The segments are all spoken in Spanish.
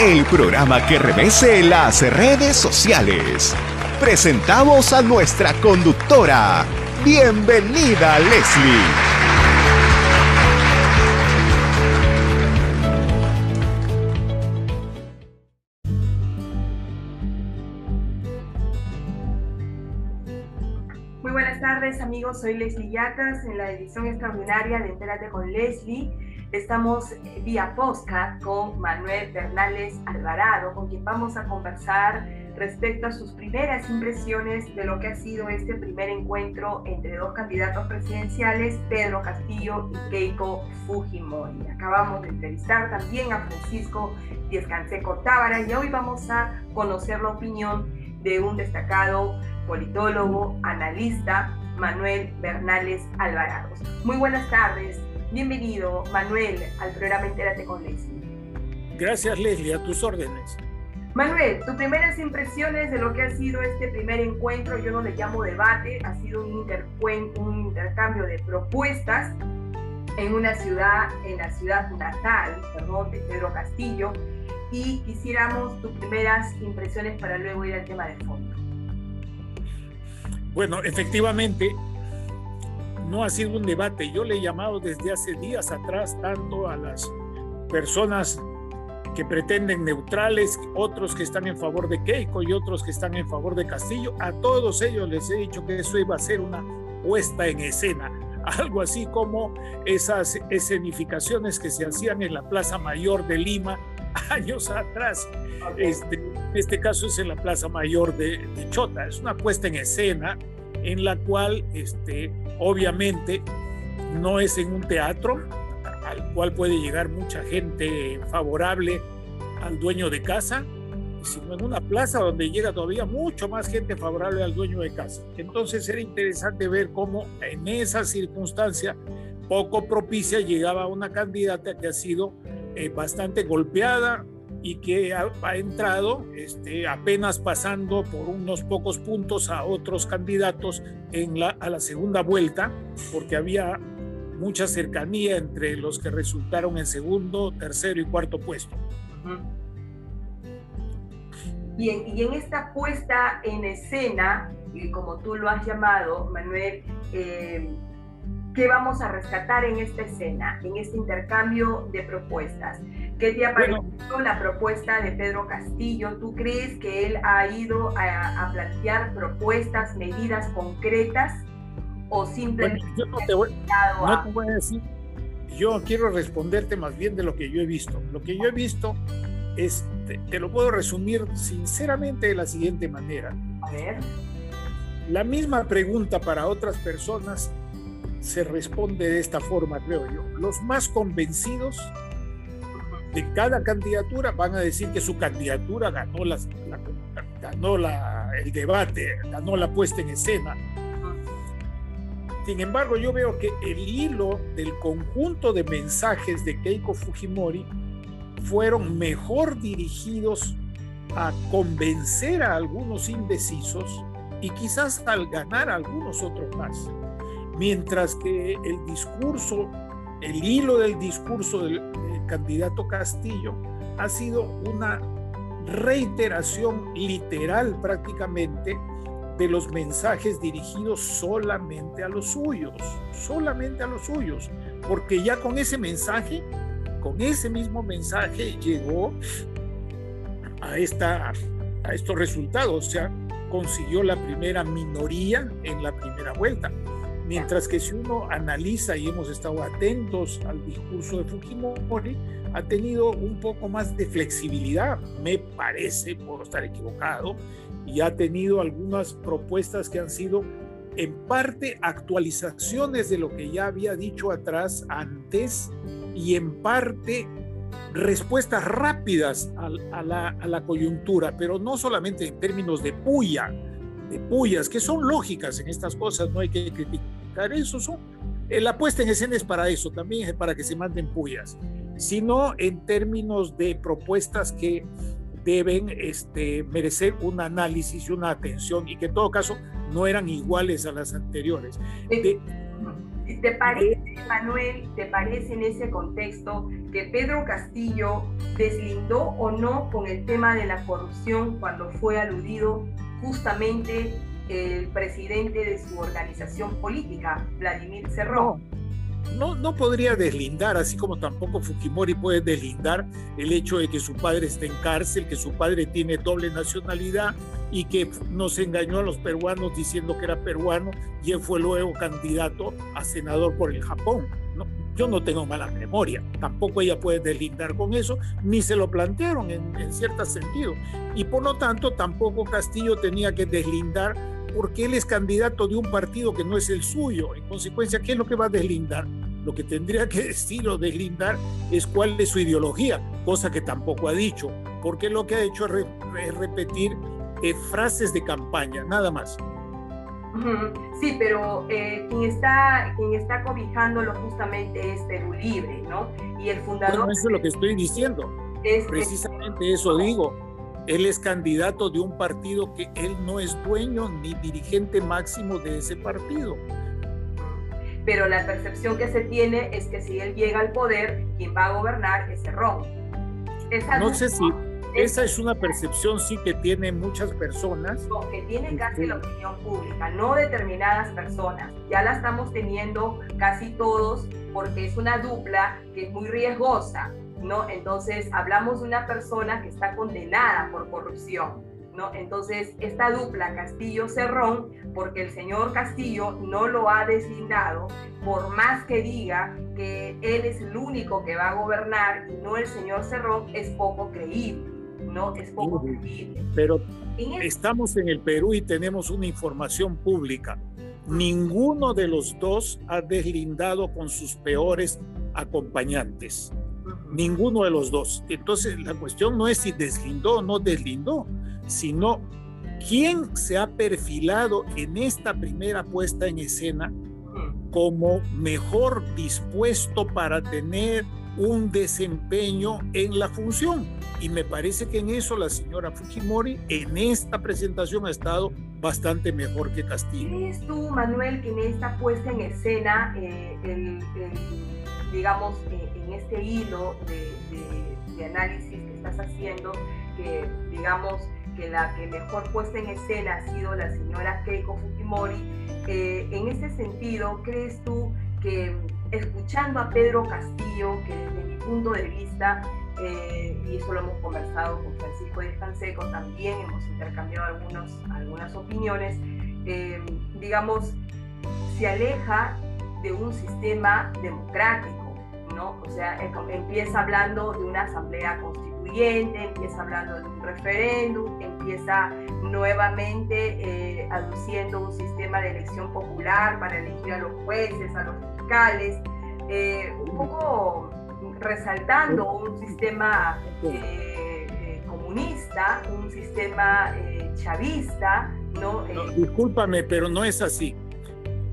el programa que revese las redes sociales. Presentamos a nuestra conductora. Bienvenida, Leslie. Muy buenas tardes amigos, soy Leslie Yacas en la edición extraordinaria de Entérate con Leslie. Estamos eh, vía podcast con Manuel Bernales Alvarado, con quien vamos a conversar respecto a sus primeras impresiones de lo que ha sido este primer encuentro entre dos candidatos presidenciales, Pedro Castillo y Keiko Fujimori. Acabamos de entrevistar también a Francisco Díaz Canseco Tábara y hoy vamos a conocer la opinión de un destacado politólogo, analista, Manuel Bernales Alvarado. Muy buenas tardes. Bienvenido, Manuel, al programa Entérate con Leslie. Gracias, Leslie, a tus órdenes. Manuel, tus primeras impresiones de lo que ha sido este primer encuentro, yo no le llamo debate, ha sido un, un intercambio de propuestas en una ciudad, en la ciudad natal, perdón, de Pedro Castillo, y quisiéramos tus primeras impresiones para luego ir al tema de fondo. Bueno, efectivamente, no ha sido un debate. Yo le he llamado desde hace días atrás tanto a las personas que pretenden neutrales, otros que están en favor de Keiko y otros que están en favor de Castillo. A todos ellos les he dicho que eso iba a ser una puesta en escena, algo así como esas escenificaciones que se hacían en la Plaza Mayor de Lima años atrás. Este, en este caso es en la Plaza Mayor de, de Chota. Es una puesta en escena en la cual este, obviamente no es en un teatro al cual puede llegar mucha gente favorable al dueño de casa, sino en una plaza donde llega todavía mucho más gente favorable al dueño de casa. Entonces era interesante ver cómo en esa circunstancia poco propicia llegaba una candidata que ha sido eh, bastante golpeada, y que ha, entrado este, apenas pasando por unos pocos puntos a otros candidatos en la, a la segunda vuelta, porque había mucha cercanía entre los que resultaron en segundo, tercero y cuarto puesto. Bien, y en esta puesta en escena, y como tú lo has llamado, Manuel, eh, ¿qué vamos a rescatar en esta escena, en este intercambio de propuestas? ¿Qué te ha parecido bueno, la propuesta de Pedro Castillo? ¿Tú crees que él ha ido a, a plantear propuestas, medidas concretas o simplemente... Bueno, yo no, te voy, no a... te voy a decir, yo quiero responderte más bien de lo que yo he visto. Lo que yo he visto es, te, te lo puedo resumir sinceramente de la siguiente manera. A ver. La misma pregunta para otras personas se responde de esta forma, creo yo. Los más convencidos de cada candidatura van a decir que su candidatura ganó, las, la, ganó la, el debate, ganó la puesta en escena. Sin embargo, yo veo que el hilo del conjunto de mensajes de Keiko Fujimori fueron mejor dirigidos a convencer a algunos indecisos y quizás al ganar a algunos otros más. Mientras que el discurso, el hilo del discurso del, candidato Castillo ha sido una reiteración literal prácticamente de los mensajes dirigidos solamente a los suyos, solamente a los suyos, porque ya con ese mensaje, con ese mismo mensaje llegó a, esta, a estos resultados, o sea, consiguió la primera minoría en la primera vuelta. Mientras que si uno analiza y hemos estado atentos al discurso de Fujimori, ha tenido un poco más de flexibilidad, me parece, puedo estar equivocado, y ha tenido algunas propuestas que han sido en parte actualizaciones de lo que ya había dicho atrás antes y en parte respuestas rápidas a, a, la, a la coyuntura, pero no solamente en términos de puya, de puyas, que son lógicas en estas cosas, no hay que criticar eso, son, la puesta en escena es para eso, también es para que se manden puyas, sino en términos de propuestas que deben este, merecer un análisis y una atención y que en todo caso no eran iguales a las anteriores. De, ¿Te parece, Manuel, te parece en ese contexto que Pedro Castillo deslindó o no con el tema de la corrupción cuando fue aludido justamente el presidente de su organización política, Vladimir Cerrón? no, no podría deslindar, así como tampoco Fujimori puede deslindar el hecho de que su padre está en cárcel, que su padre tiene doble nacionalidad y que nos engañó a los peruanos diciendo que era peruano y él fue luego candidato a senador por el Japón. No, yo no tengo mala memoria, tampoco ella puede deslindar con eso, ni se lo plantearon en, en cierto sentido. Y por lo tanto tampoco Castillo tenía que deslindar porque él es candidato de un partido que no es el suyo. En consecuencia, ¿qué es lo que va a deslindar? Lo que tendría que decir o deslindar es cuál es su ideología, cosa que tampoco ha dicho, porque lo que ha hecho es, repetir eh, frases de campaña, nada más. Sí, pero eh, quien, está, quien está cobijándolo justamente es Perú Libre, ¿no? Y el fundador... eso es lo que estoy diciendo. Es, Precisamente eso digo él es candidato de un partido que él no es dueño ni dirigente máximo de ese partido. Pero la percepción que se tiene es que si él llega al poder, quien va a gobernar es Cerrón. no sé si esa es una percepción sí que tienen muchas personas. No, que tiene casi la opinión pública, no determinadas personas. Ya la estamos teniendo casi todos porque es una dupla que es muy riesgosa ¿no? Entonces, hablamos de una persona que está condenada por corrupción, ¿no? Entonces, esta dupla Castillo-Cerrón, porque el señor Castillo no lo ha deslindado, por más que diga que él es el único que va a gobernar y no el señor Cerrón, es poco creíble, ¿no? Es poco creíble. Pero estamos en el Perú y tenemos una información pública. Ninguno de los dos ha deslindado con sus peores acompañantes. Ninguno de los dos. Entonces la cuestión no es si deslindó o no deslindó, sino quién se ha perfilado en esta primera puesta en escena como mejor dispuesto para tener un desempeño en la función. Y me parece que en eso la señora Fujimori en esta presentación ha estado bastante mejor que Castillo. ¿Crees tú, Manuel, que en esta puesta en escena, eh, el, digamos, eh, en este hilo de, análisis que estás haciendo, que digamos que la que mejor puesta en escena ha sido la señora Keiko Fujimori, eh, en ese sentido, ¿crees tú que escuchando a Pedro Castillo, que desde mi punto de vista, eh, y eso lo hemos conversado con Francisco de Canseco, también hemos intercambiado algunos, algunas opiniones, digamos, se aleja de un sistema democrático o sea, empieza hablando de una asamblea constituyente, empieza hablando de un referéndum, empieza nuevamente eh, aduciendo un sistema de elección popular para elegir a los jueces, a los fiscales, eh, un poco resaltando un sistema eh, comunista, un sistema chavista, ¿no? Discúlpame, pero no es así.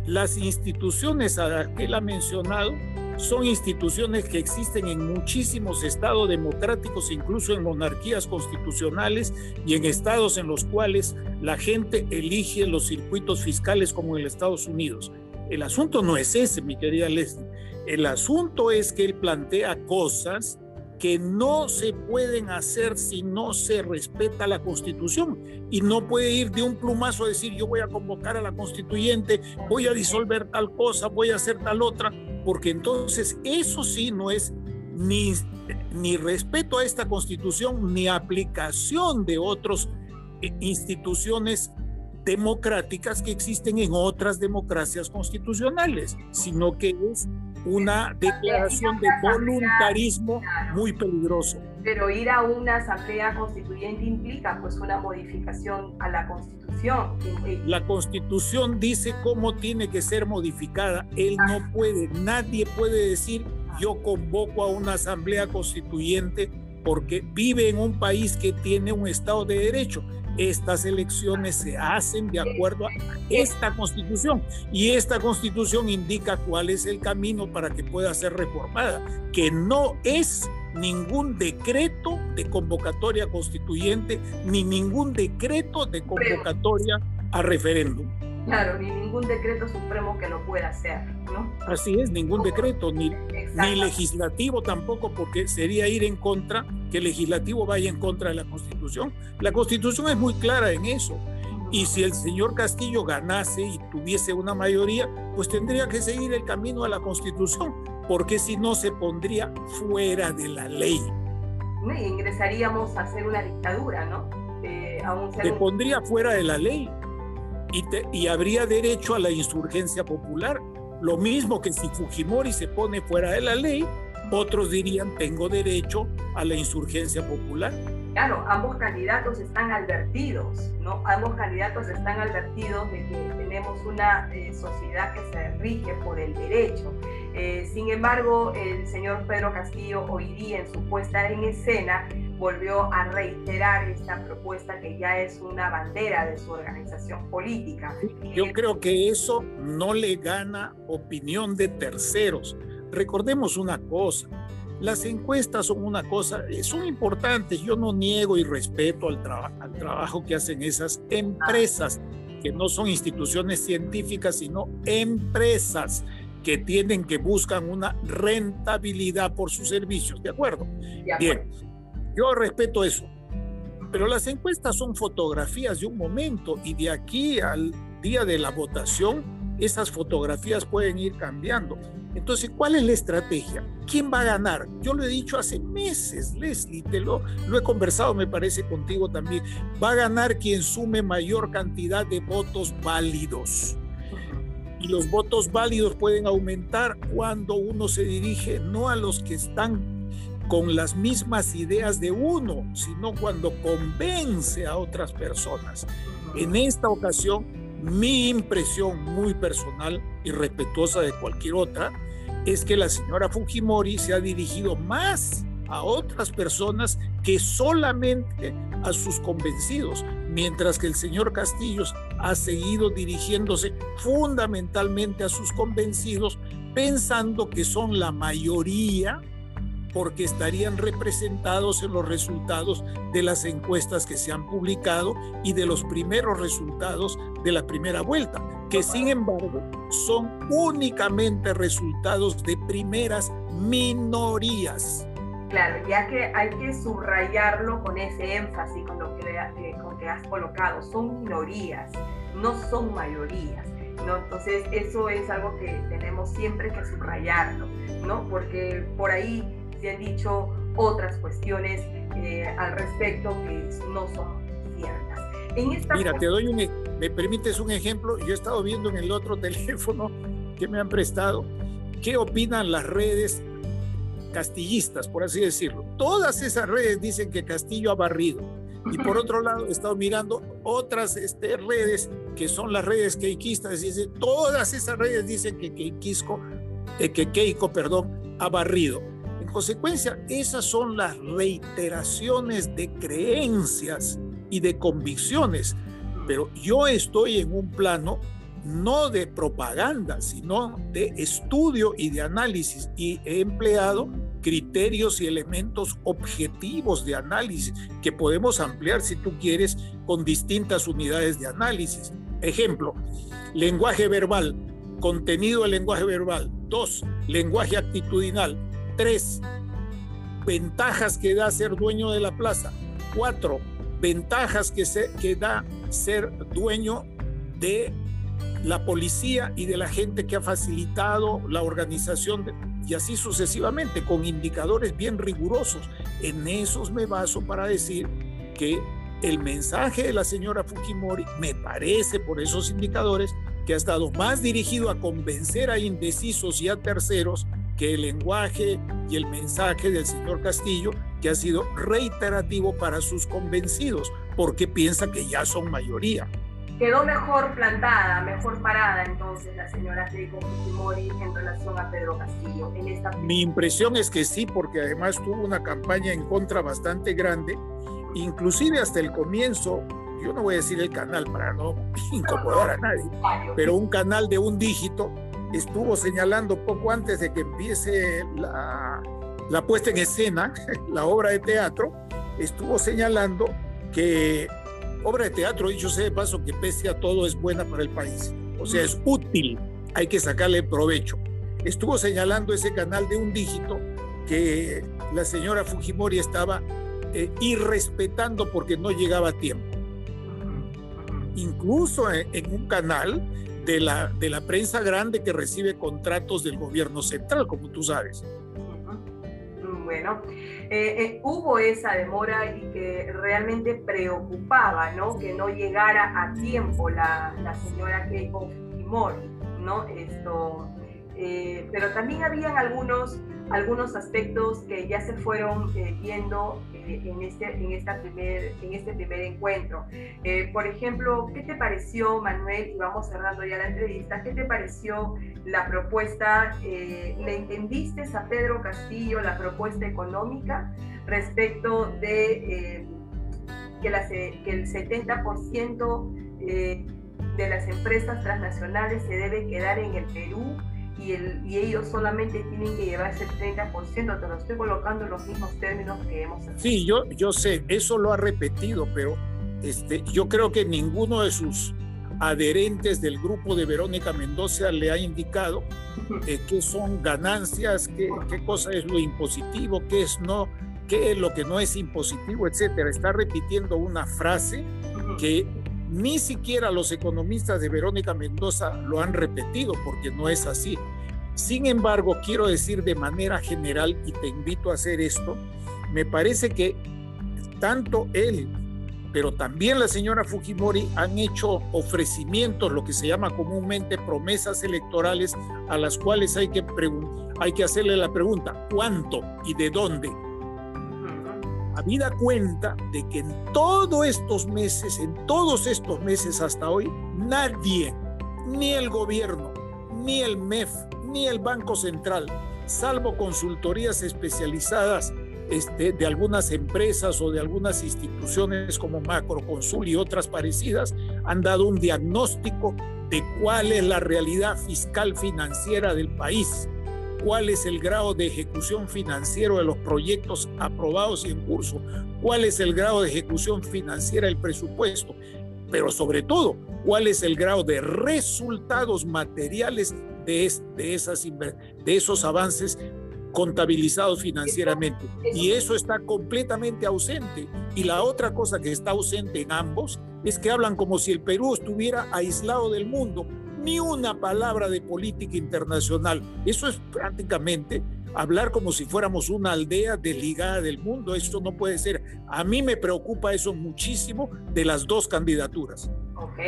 Las instituciones a las que él ha mencionado son instituciones que existen en muchísimos estados democráticos, incluso en monarquías constitucionales y en estados en los cuales la gente elige los circuitos fiscales como en Estados Unidos. El asunto no es ese, mi querida Leslie. El asunto es que él plantea cosas que no se pueden hacer si no se respeta la constitución. Y no puede ir de un plumazo a decir yo voy a convocar a la constituyente, voy a disolver tal cosa, voy a hacer tal otra, porque entonces eso sí no es ni, ni respeto a esta constitución ni aplicación de otras eh, instituciones democráticas que existen en otras democracias constitucionales, sino que es una declaración de voluntarismo muy peligroso. Pero ir a una asamblea constituyente implica pues una modificación a la constitución. La constitución dice cómo tiene que ser modificada. Él no puede, nadie puede decir yo convoco a una asamblea constituyente porque vive en un país que tiene un Estado de Derecho estas elecciones se hacen de acuerdo a esta constitución y esta constitución indica cuál es el camino para que pueda ser reformada, que no es ningún decreto de convocatoria constituyente ni ningún decreto de convocatoria a referéndum. Claro, ni ningún decreto supremo que lo pueda hacer, ¿no? Así es, ningún decreto, ni, ni legislativo tampoco, porque sería ir en contra, que el legislativo vaya en contra de la Constitución. La Constitución es muy clara en eso. Y si el señor Castillo ganase y tuviese una mayoría, pues tendría que seguir el camino a la Constitución, porque si no se pondría fuera de la ley. Ingresaríamos a ser una dictadura, ¿no? Eh, se pondría fuera de la ley y, habría derecho a la insurgencia popular. Lo mismo que si Fujimori se pone fuera de la ley, otros dirían tengo derecho a la insurgencia popular. Claro, ambos candidatos están advertidos, ¿no? Ambos candidatos están advertidos de que tenemos una eh, sociedad que se rige por el derecho. Eh, sin embargo, el señor Pedro Castillo hoy día en su puesta en escena volvió a reiterar esta propuesta que ya es una bandera de su organización política. Yo creo que eso no le gana opinión de terceros. Recordemos una cosa, las encuestas son una cosa, eh, son importantes, yo no niego y respeto al, al trabajo que hacen esas empresas, que no son instituciones científicas, sino empresas que tienen que buscan una rentabilidad por sus servicios, ¿de acuerdo? Bien, yo respeto eso. Pero las encuestas son fotografías de un momento y de aquí al día de la votación, esas fotografías pueden ir cambiando. Entonces, ¿cuál es la estrategia? ¿Quién va a ganar? Yo lo he dicho hace meses, Leslie, te lo, lo he conversado, me parece, contigo también. Va a ganar quien sume mayor cantidad de votos válidos. Y los votos válidos pueden aumentar cuando uno se dirige no a los que están con las mismas ideas de uno, sino cuando convence a otras personas. En esta ocasión, mi impresión muy personal y respetuosa de cualquier otra es que la señora Fujimori se ha dirigido más a otras personas que solamente a sus convencidos, mientras que el señor Castillos ha seguido dirigiéndose fundamentalmente a sus convencidos, pensando que son la mayoría porque estarían representados en los resultados de las encuestas que se han publicado y de los primeros resultados de la primera vuelta, que sin embargo son únicamente resultados de primeras minorías. Claro, ya que hay que subrayarlo con ese énfasis con lo que, eh, con que has colocado, son minorías, no son mayorías. ¿no? Entonces eso es algo que tenemos siempre que subrayarlo, ¿no? Porque por ahí se han dicho otras cuestiones eh, al respecto que no son ciertas. En esta Mira, te doy un, e, me permites un ejemplo. Yo he estado viendo en el otro teléfono que me han prestado qué opinan las redes castillistas, por así decirlo. Todas esas redes dicen que Castillo ha barrido. Y por otro lado, he estado mirando otras este, redes que son las redes keikistas. Y todas esas redes dicen que Keikisco, eh, que Keiko, perdón, ha barrido consecuencia, esas son las reiteraciones de creencias y de convicciones. Pero yo estoy en un plano no de propaganda, sino de estudio y de análisis y he empleado criterios y elementos objetivos de análisis que podemos ampliar si tú quieres con distintas unidades de análisis. Ejemplo, lenguaje verbal, contenido del lenguaje verbal. Dos, lenguaje actitudinal. Tres, ventajas que da ser dueño de la plaza. Cuatro, ventajas que, se, que da ser dueño de la policía y de la gente que ha facilitado la organización y así sucesivamente, con indicadores bien rigurosos. En esos me baso para decir que el mensaje de la señora Fujimori me parece por esos indicadores que ha estado más dirigido a convencer a indecisos y a terceros que el lenguaje y el mensaje del señor Castillo, que ha sido reiterativo para sus convencidos, porque piensa que ya son mayoría. Quedó mejor plantada, mejor parada entonces la señora Keiko Fujimori en relación a Pedro Castillo en esta... Mi impresión es que sí, porque además tuvo una campaña en contra bastante grande, inclusive hasta el comienzo, yo no voy a decir el canal para no incomodar a nadie, pero un canal de un dígito estuvo señalando poco antes de que empiece la, puesta en escena, la obra de teatro, estuvo señalando que obra de teatro, dicho sea de paso, que pese a todo es buena para el país. O sea, es útil, hay que sacarle provecho. Estuvo señalando ese canal de un dígito que la señora Fujimori estaba eh, irrespetando porque no llegaba a tiempo. Incluso en, un canal de la, de la prensa grande que recibe contratos del gobierno central, como tú sabes. Bueno, eh, eh, hubo esa demora y que realmente preocupaba, ¿no? Que no llegara a tiempo la, la señora Keiko Fujimori, ¿no? Esto, eh, pero también habían algunos, algunos aspectos que ya se fueron eh, viendo eh, en, este, en, esta primer, en este primer encuentro. por ejemplo, ¿qué te pareció, Manuel? Y vamos cerrando ya la entrevista. ¿Qué te pareció la propuesta? ¿Le entendiste a Pedro Castillo la propuesta económica respecto de que, la, que el 70% de las empresas transnacionales se debe quedar en el Perú? Y, el, y, ellos solamente tienen que llevarse el 30%, te lo estoy colocando en los mismos términos que hemos Sí, yo, yo sé, eso lo ha repetido, pero este, yo creo que ninguno de sus adherentes del grupo de Verónica Mendoza le ha indicado eh, qué son ganancias, qué, qué cosa es lo impositivo, qué es no, qué es lo que no es impositivo, etcétera. Está repitiendo una frase que ni siquiera los economistas de Verónica Mendoza lo han repetido porque no es así. Sin embargo, quiero decir de manera general, y te invito a hacer esto, me parece que tanto él, pero también la señora Fujimori han hecho ofrecimientos, lo que se llama comúnmente promesas electorales, a las cuales hay que, hay que hacerle la pregunta, ¿cuánto y de dónde? Habida cuenta de que en todos estos meses, en todos estos meses hasta hoy, nadie, ni el gobierno, ni el MEF, ni el Banco Central, salvo consultorías especializadas este, de algunas empresas o de algunas instituciones como Macroconsul y otras parecidas, han dado un diagnóstico de cuál es la realidad fiscal financiera del país cuál es el grado de ejecución financiero de los proyectos aprobados y en curso, cuál es el grado de ejecución financiera del presupuesto, pero sobre todo, cuál es el grado de resultados materiales de, de, esas, de esos avances contabilizados financieramente. Y eso está completamente ausente. Y la otra cosa que está ausente en ambos es que hablan como si el Perú estuviera aislado del mundo ni una palabra de política internacional. Eso es prácticamente hablar como si fuéramos una aldea desligada del mundo. Eso no puede ser. A mí me preocupa eso muchísimo de las dos candidaturas. Ok,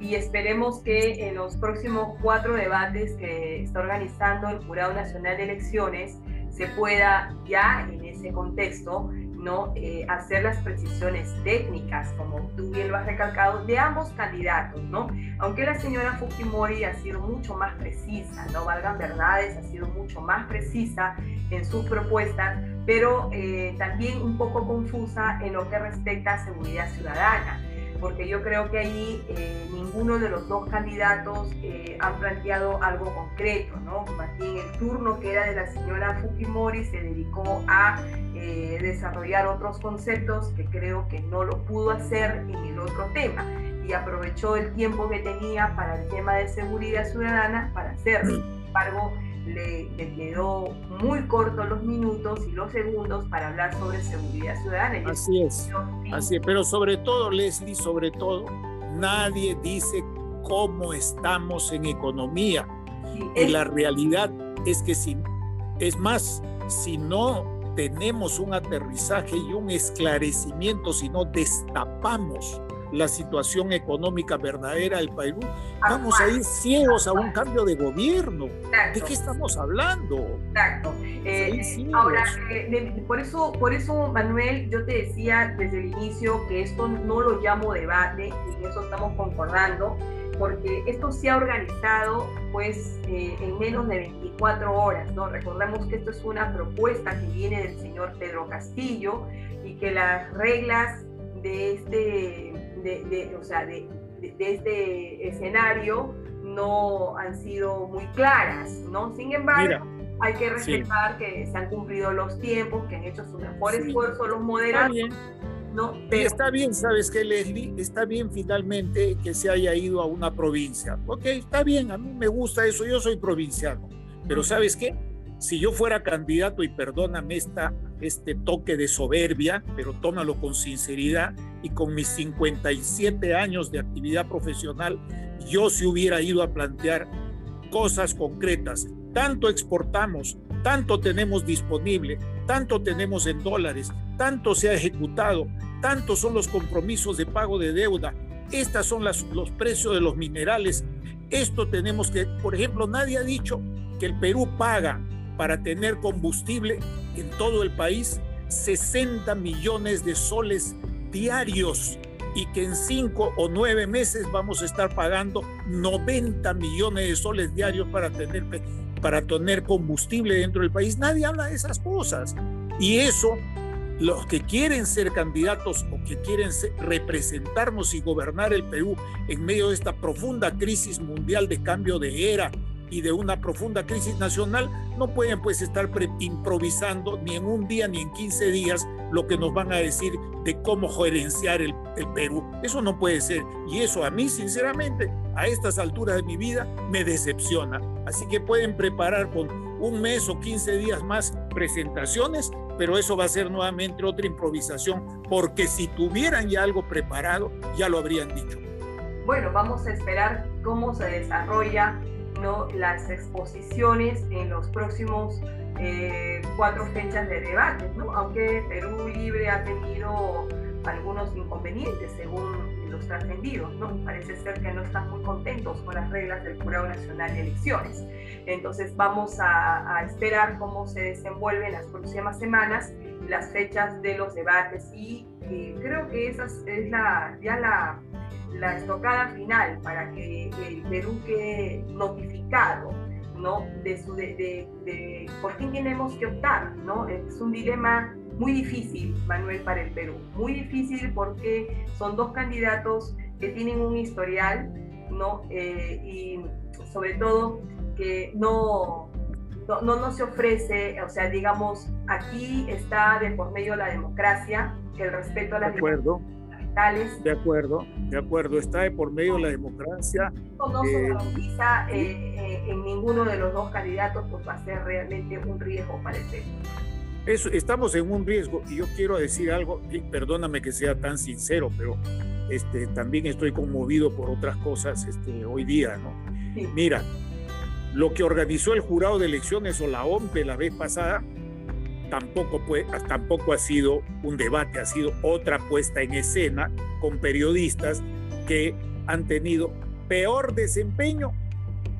y esperemos que en los próximos cuatro debates que está organizando el Jurado Nacional de Elecciones se pueda ya en ese contexto ¿no? Eh, hacer las precisiones técnicas, como tú bien lo has recalcado, de ambos candidatos, ¿no? Aunque la señora Fujimori ha sido mucho más precisa, no valgan verdades, ha sido mucho más precisa en sus propuestas, pero eh, también un poco confusa en lo que respecta a seguridad ciudadana porque yo creo que ahí eh, ninguno de los dos candidatos eh, han planteado algo concreto, ¿no? Más el turno que era de la señora Fujimori se dedicó a eh, desarrollar otros conceptos que creo que no lo pudo hacer en el otro tema y aprovechó el tiempo que tenía para el tema de seguridad ciudadana para hacerlo. Sin embargo, le, quedó muy corto los minutos y los segundos para hablar sobre seguridad ciudadana. Así es, así es, pero sobre todo, Leslie, sobre todo, nadie dice cómo estamos en economía. y la realidad es que si, es más, si no tenemos un aterrizaje y un esclarecimiento, si no destapamos la situación económica verdadera del Perú, vamos a ir ciegos a un cambio de gobierno. ¿De qué estamos hablando? Exacto. Eh, ahora, eh, por, eso, por eso, Manuel, yo te decía desde el inicio que esto no lo llamo debate, y en eso estamos concordando, porque esto se ha organizado pues eh, en menos de 24 horas, ¿no? Recordemos que esto es una propuesta que viene del señor Pedro Castillo y que las reglas de este de, o sea, de, este escenario no han sido muy claras, ¿no? Sin embargo, hay que respetar que se han cumplido los tiempos, que han hecho su mejor esfuerzo los moderados ¿no? Y está bien, ¿sabes qué, Leslie? Está bien finalmente que se haya ido a una provincia. Ok, está bien, a mí me gusta eso, yo soy provinciano. Pero ¿sabes qué? Si yo fuera candidato, y perdóname esta, este toque de soberbia, pero tómalo con sinceridad, y con mis 57 años de actividad profesional, yo se hubiera ido a plantear cosas concretas. Tanto exportamos, tanto tenemos disponible, tanto tenemos en dólares, tanto se ha ejecutado, tantos son los compromisos de pago de deuda, estas son las, los precios de los minerales. Esto tenemos que, por ejemplo, nadie ha dicho que el Perú paga para tener combustible en todo el país 60 millones de soles diarios y que en cinco o nueve meses vamos a estar pagando 90 millones de soles diarios para tener, para tener combustible dentro del país. Nadie habla de esas cosas. Y eso, los que quieren ser candidatos o que quieren representarnos y gobernar el Perú en medio de esta profunda crisis mundial de cambio de era, y de una profunda crisis nacional, no pueden pues estar improvisando ni en un día ni en 15 días lo que nos van a decir de cómo gerenciar el, el, Perú. Eso no puede ser. Y eso a mí, sinceramente, a estas alturas de mi vida, me decepciona. Así que pueden preparar con un mes o 15 días más presentaciones, pero eso va a ser nuevamente otra improvisación, porque si tuvieran ya algo preparado, ya lo habrían dicho. Bueno, vamos a esperar cómo se desarrolla las exposiciones en los próximos eh, cuatro fechas de debate, ¿no? aunque Perú Libre ha tenido algunos inconvenientes según los trascendidos, ¿no? Parece ser que no están muy contentos con las reglas del Jurado Nacional de Elecciones. Entonces vamos a, esperar cómo se desenvuelven las próximas semanas las fechas de los debates y eh, creo que esa es la, ya la la estocada final para que el Perú quede notificado ¿no? de, su, por quién tenemos que optar. ¿no? Es un dilema muy difícil, Manuel, para el Perú. Muy difícil porque son dos candidatos que tienen un historial ¿no? Eh, y sobre todo que no, no, no, se ofrece, o sea, digamos, aquí está de por medio la democracia, el respeto a la acuerdo. De acuerdo, de acuerdo, está de por medio de la democracia. No se garantiza eh, en ninguno de los dos candidatos, pues va a ser realmente un riesgo para el Perú. Eso, estamos en un riesgo y yo quiero decir algo, perdóname que sea tan sincero, pero este, también estoy conmovido por otras cosas este, hoy día, ¿no? Mira, lo que organizó el jurado de elecciones o la OMPE la vez pasada tampoco, tampoco ha sido un debate, ha sido otra puesta en escena con periodistas que han tenido peor desempeño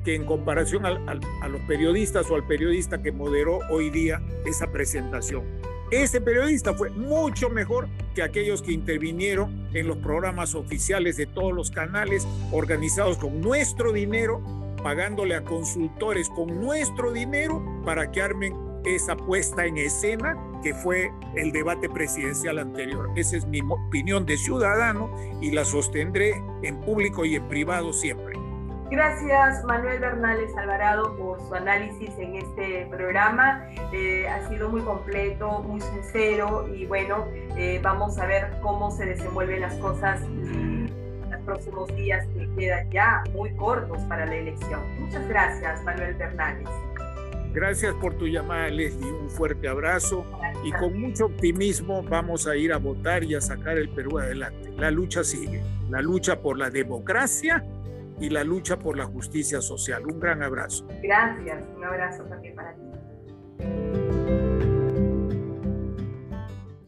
que en comparación a los periodistas o al periodista que moderó hoy día esa presentación. Ese periodista fue mucho mejor que aquellos que intervinieron en los programas oficiales de todos los canales organizados con nuestro dinero, pagándole a consultores con nuestro dinero para que armen esa puesta en escena que fue el debate presidencial anterior. Esa es mi opinión de ciudadano y la sostendré en público y en privado siempre. Gracias Manuel Bernales Alvarado por su análisis en este programa. Eh, ha sido muy completo, muy sincero y bueno, eh, vamos a ver cómo se desenvuelven las cosas en los próximos días que quedan ya muy cortos para la elección. Muchas gracias Manuel Bernales. Gracias por tu llamada, Leslie. Un fuerte abrazo y con mucho optimismo vamos a ir a votar y a sacar el Perú adelante. La lucha sigue, la lucha por la democracia y la lucha por la justicia social. Un gran abrazo. Gracias, un abrazo también para ti.